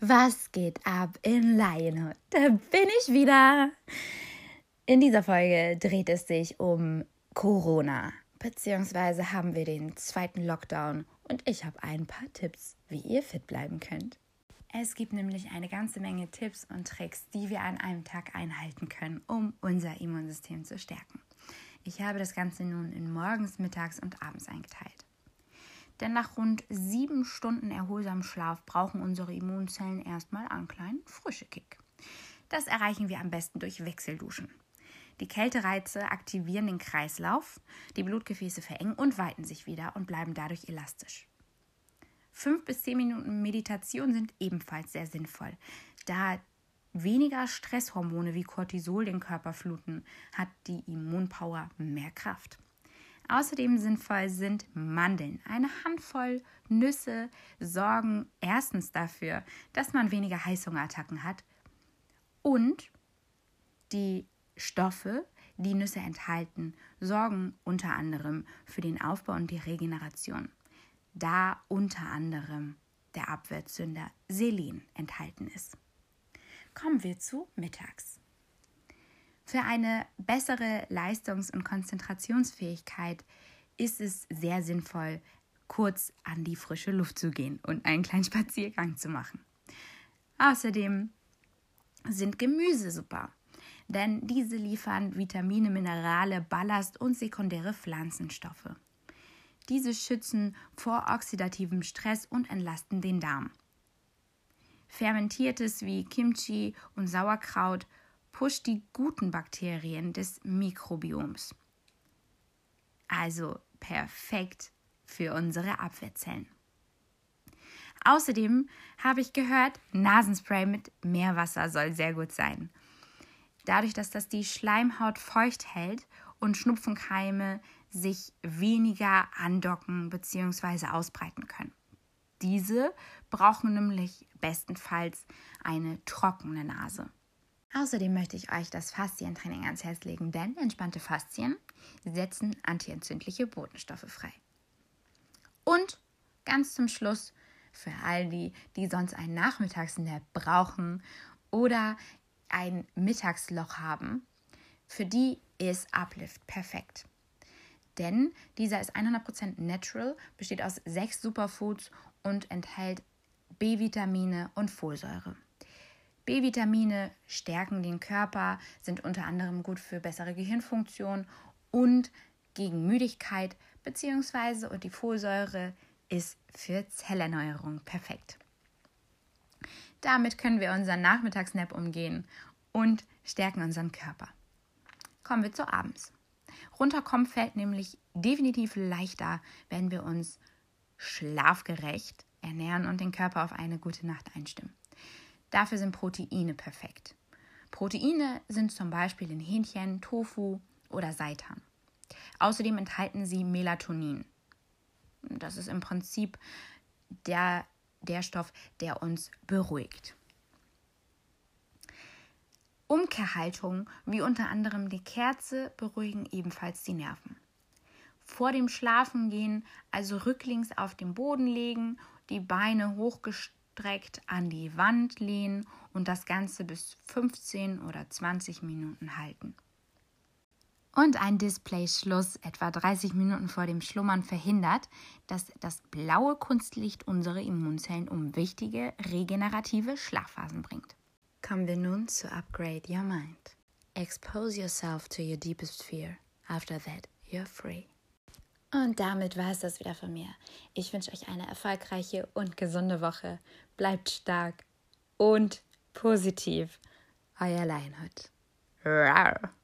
Was geht ab in Lionhood? Da bin ich wieder. In dieser Folge dreht es sich um Corona, beziehungsweise haben wir den zweiten Lockdown und ich habe ein paar Tipps, wie ihr fit bleiben könnt. Es gibt nämlich eine ganze Menge Tipps und Tricks, die wir an einem Tag einhalten können, um unser Immunsystem zu stärken. Ich habe das Ganze nun in morgens, mittags und abends eingeteilt. Denn nach rund sieben Stunden erholsamem Schlaf brauchen unsere Immunzellen erstmal einen kleinen Kick. Das erreichen wir am besten durch Wechselduschen. Die Kältereize aktivieren den Kreislauf, die Blutgefäße verengen und weiten sich wieder und bleiben dadurch elastisch. Fünf bis zehn Minuten Meditation sind ebenfalls sehr sinnvoll, da weniger Stresshormone wie Cortisol den Körper fluten, hat die Immunpower mehr Kraft. Außerdem sinnvoll sind Mandeln. Eine Handvoll Nüsse sorgen erstens dafür, dass man weniger Heißhungerattacken hat und die Stoffe, die Nüsse enthalten, sorgen unter anderem für den Aufbau und die Regeneration, da unter anderem der Abwehrzünder Selen enthalten ist. Kommen wir zu mittags. Für eine bessere Leistungs- und Konzentrationsfähigkeit ist es sehr sinnvoll, kurz an die frische Luft zu gehen und einen kleinen Spaziergang zu machen. Außerdem sind Gemüse super, denn diese liefern Vitamine, Minerale, Ballast und sekundäre Pflanzenstoffe. Diese schützen vor oxidativem Stress und entlasten den Darm. Fermentiertes wie Kimchi und Sauerkraut pusht die guten Bakterien des Mikrobioms. Also perfekt für unsere Abwehrzellen. Außerdem habe ich gehört, Nasenspray mit Meerwasser soll sehr gut sein. Dadurch, dass das die Schleimhaut feucht hält und Schnupfenkeime sich weniger andocken bzw. ausbreiten können. Diese brauchen nämlich bestenfalls eine trockene Nase. Außerdem möchte ich euch das Faszientraining ans Herz legen, denn entspannte Faszien setzen antientzündliche Botenstoffe frei. Und ganz zum Schluss für all die, die sonst einen Nachmittagsnap brauchen oder ein Mittagsloch haben, für die ist Uplift perfekt. Denn dieser ist 100% natural, besteht aus sechs Superfoods und enthält B-Vitamine und Folsäure. B-Vitamine stärken den Körper, sind unter anderem gut für bessere Gehirnfunktion und gegen Müdigkeit bzw. und die Folsäure ist für Zellerneuerung perfekt. Damit können wir unseren Nachmittagsnap umgehen und stärken unseren Körper. Kommen wir zu abends. Runterkommen fällt nämlich definitiv leichter, wenn wir uns schlafgerecht ernähren und den Körper auf eine gute Nacht einstimmen. Dafür sind Proteine perfekt. Proteine sind zum Beispiel in Hähnchen, Tofu oder Seitan. Außerdem enthalten sie Melatonin. Das ist im Prinzip der, der Stoff, der uns beruhigt. Umkehrhaltungen wie unter anderem die Kerze beruhigen ebenfalls die Nerven. Vor dem Schlafengehen also rücklings auf den Boden legen, die Beine hochgestreckt gestreckt an die Wand lehnen und das Ganze bis 15 oder 20 Minuten halten. Und ein Displayschluss etwa 30 Minuten vor dem Schlummern verhindert, dass das blaue Kunstlicht unsere Immunzellen um wichtige regenerative Schlafphasen bringt. Kommen wir nun zu Upgrade Your Mind. Expose yourself to your deepest fear. After that, you're free. Und damit war es das wieder von mir. Ich wünsche euch eine erfolgreiche und gesunde Woche. Bleibt stark und positiv. Euer. Rawr.